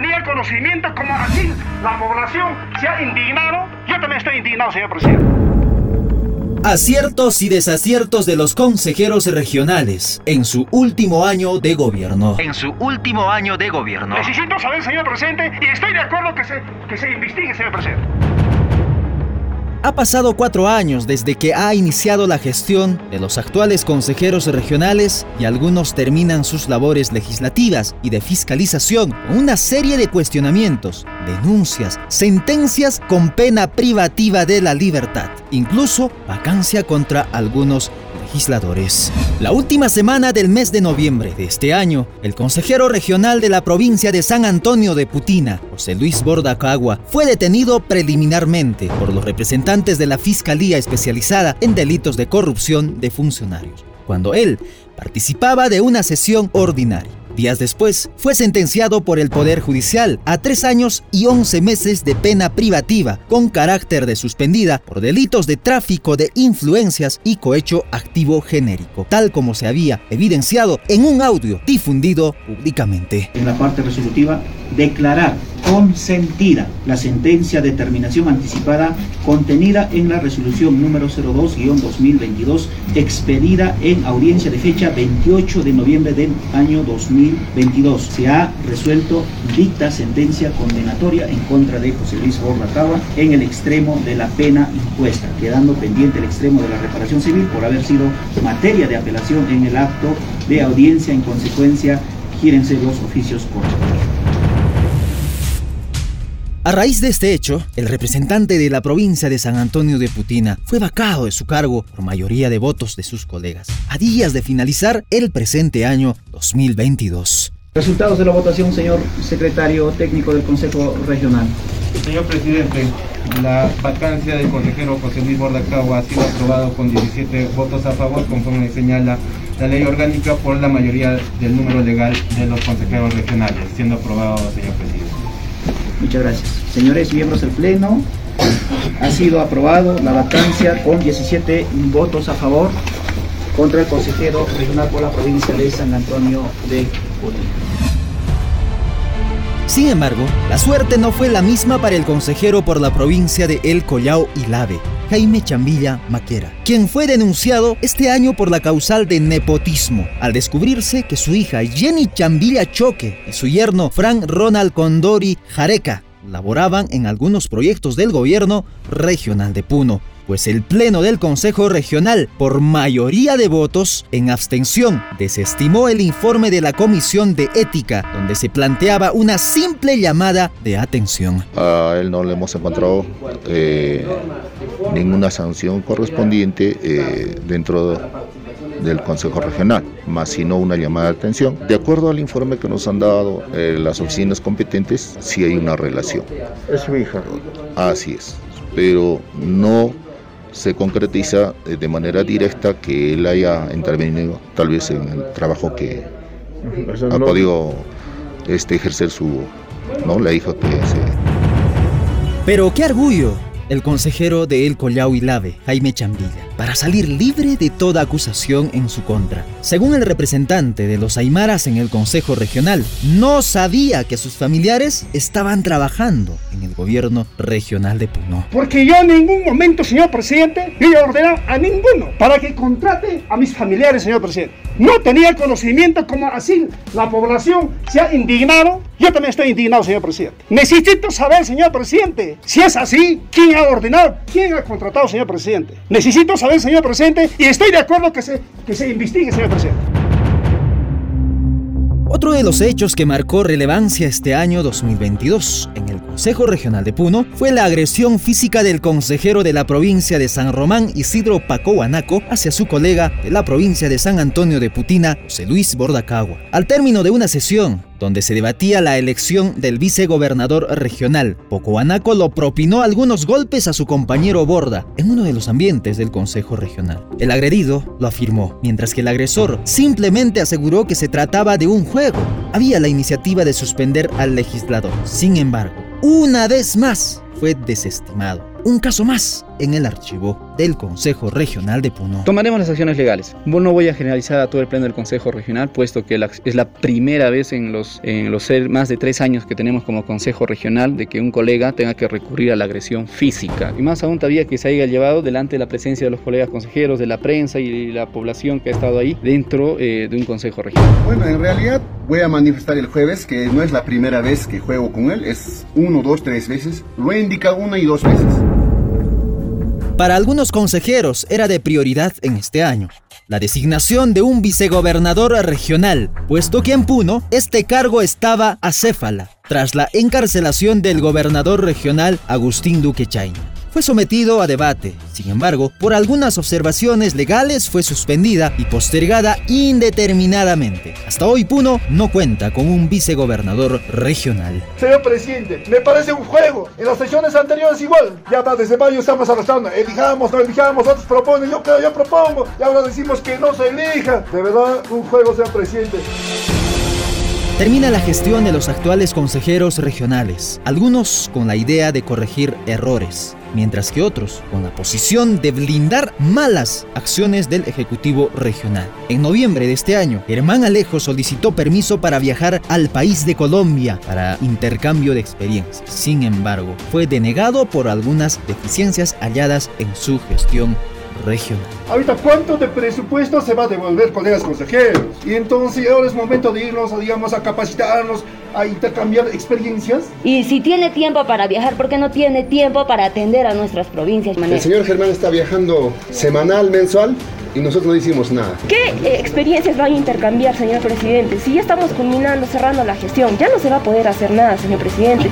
tenía conocimiento como así la población se ha indignado. Yo también estoy indignado, señor presidente. Aciertos y desaciertos de los consejeros regionales en su último año de gobierno. En su último año de gobierno. Necesito saber, señor presidente, y estoy de acuerdo que se, que se investigue, señor presidente. Ha pasado cuatro años desde que ha iniciado la gestión de los actuales consejeros regionales y algunos terminan sus labores legislativas y de fiscalización con una serie de cuestionamientos, denuncias, sentencias con pena privativa de la libertad, incluso vacancia contra algunos legisladores. La última semana del mes de noviembre de este año, el consejero regional de la provincia de San Antonio de Putina, José Luis Bordacagua, fue detenido preliminarmente por los representantes de la Fiscalía Especializada en Delitos de Corrupción de Funcionarios, cuando él participaba de una sesión ordinaria. Días después, fue sentenciado por el Poder Judicial a tres años y once meses de pena privativa con carácter de suspendida por delitos de tráfico de influencias y cohecho activo genérico, tal como se había evidenciado en un audio difundido públicamente. En la parte resolutiva, declarar consentida la sentencia de terminación anticipada contenida en la resolución número 02-2022 expedida en audiencia de fecha 28 de noviembre del año 2022. Se ha resuelto dicta sentencia condenatoria en contra de José Luis Borlataba en el extremo de la pena impuesta, quedando pendiente el extremo de la reparación civil por haber sido materia de apelación en el acto de audiencia. En consecuencia, gírense los oficios correspondientes. A raíz de este hecho, el representante de la provincia de San Antonio de Putina fue vacado de su cargo por mayoría de votos de sus colegas, a días de finalizar el presente año 2022. Resultados de la votación, señor secretario técnico del Consejo Regional. Señor presidente, la vacancia del consejero José Luis Bordacagua ha sido aprobado con 17 votos a favor, conforme señala la ley orgánica por la mayoría del número legal de los consejeros regionales, siendo aprobado, señor presidente. Muchas gracias. Señores miembros del Pleno, ha sido aprobado la vacancia con 17 votos a favor contra el consejero regional por la provincia de San Antonio de Putina. Sin embargo, la suerte no fue la misma para el consejero por la provincia de El Collao y Lave, Jaime Chambilla Maquera, quien fue denunciado este año por la causal de nepotismo, al descubrirse que su hija Jenny Chambilla Choque y su yerno Frank Ronald Condori Jareca laboraban en algunos proyectos del gobierno regional de Puno, pues el Pleno del Consejo Regional, por mayoría de votos, en abstención, desestimó el informe de la Comisión de Ética, donde se planteaba una simple llamada de atención. A él no le hemos encontrado eh, ninguna sanción correspondiente eh, dentro del Consejo Regional, más sino una llamada de atención. De acuerdo al informe que nos han dado eh, las oficinas competentes, sí hay una relación. Es su hija. Así es, pero no se concretiza eh, de manera directa que él haya intervenido tal vez en el trabajo que ha podido este, ejercer su, ¿no? la hija que se... Pero qué orgullo el consejero de El Collao y Lave, Jaime Chambilla, para salir libre de toda acusación en su contra. Según el representante de los Aymaras en el Consejo Regional, no sabía que sus familiares estaban trabajando en el gobierno regional de Puno. Porque yo en ningún momento, señor presidente, yo he ordenado a ninguno para que contrate a mis familiares, señor presidente. No tenía conocimiento como así la población se ha indignado. Yo también estoy indignado, señor presidente. Necesito saber, señor presidente, si es así, quién ha ordenado, quién ha contratado, señor presidente. Necesito saber, señor presidente, y estoy de acuerdo que se, que se investigue, señor presidente. Otro de los hechos que marcó relevancia este año 2022 en el Consejo Regional de Puno fue la agresión física del consejero de la provincia de San Román, Isidro Pacohuanaco, hacia su colega de la provincia de San Antonio de Putina, José Luis Bordacagua. Al término de una sesión, donde se debatía la elección del vicegobernador regional. Pocoanaco lo propinó algunos golpes a su compañero Borda en uno de los ambientes del Consejo Regional. El agredido lo afirmó, mientras que el agresor simplemente aseguró que se trataba de un juego. Había la iniciativa de suspender al legislador. Sin embargo, una vez más fue desestimado. Un caso más en el archivo del Consejo Regional de Puno. Tomaremos las acciones legales. No voy a generalizar a todo el pleno del Consejo Regional, puesto que es la primera vez en los, en los más de tres años que tenemos como Consejo Regional de que un colega tenga que recurrir a la agresión física. Y más aún todavía que se haya llevado delante de la presencia de los colegas consejeros, de la prensa y la población que ha estado ahí dentro eh, de un Consejo Regional. Bueno, en realidad voy a manifestar el jueves que no es la primera vez que juego con él, es uno, dos, tres veces. Lo he indicado una y dos veces. Para algunos consejeros era de prioridad en este año la designación de un vicegobernador regional, puesto que en Puno este cargo estaba acéfala tras la encarcelación del gobernador regional Agustín Duque Chain fue sometido a debate. Sin embargo, por algunas observaciones legales fue suspendida y postergada indeterminadamente. Hasta hoy Puno no cuenta con un vicegobernador regional. Señor presidente, me parece un juego. En las sesiones anteriores igual. Ya va desde mayo estamos arrastrando. Elijamos, no elijamos, otros proponen, yo creo, yo propongo. Y ahora decimos que no se elija. De verdad, un juego, señor presidente. Termina la gestión de los actuales consejeros regionales, algunos con la idea de corregir errores, mientras que otros con la posición de blindar malas acciones del Ejecutivo Regional. En noviembre de este año, Germán Alejo solicitó permiso para viajar al país de Colombia para intercambio de experiencias. Sin embargo, fue denegado por algunas deficiencias halladas en su gestión regional. Ahorita, ¿cuánto de presupuesto se va a devolver, colegas consejeros? Y entonces ahora es momento de irnos, digamos, a capacitarnos, a intercambiar experiencias. Y si tiene tiempo para viajar, ¿por qué no tiene tiempo para atender a nuestras provincias? El señor Germán está viajando semanal, mensual, y nosotros no hicimos nada. ¿Qué eh, experiencias van a intercambiar, señor presidente? Si ya estamos culminando, cerrando la gestión, ya no se va a poder hacer nada, señor presidente.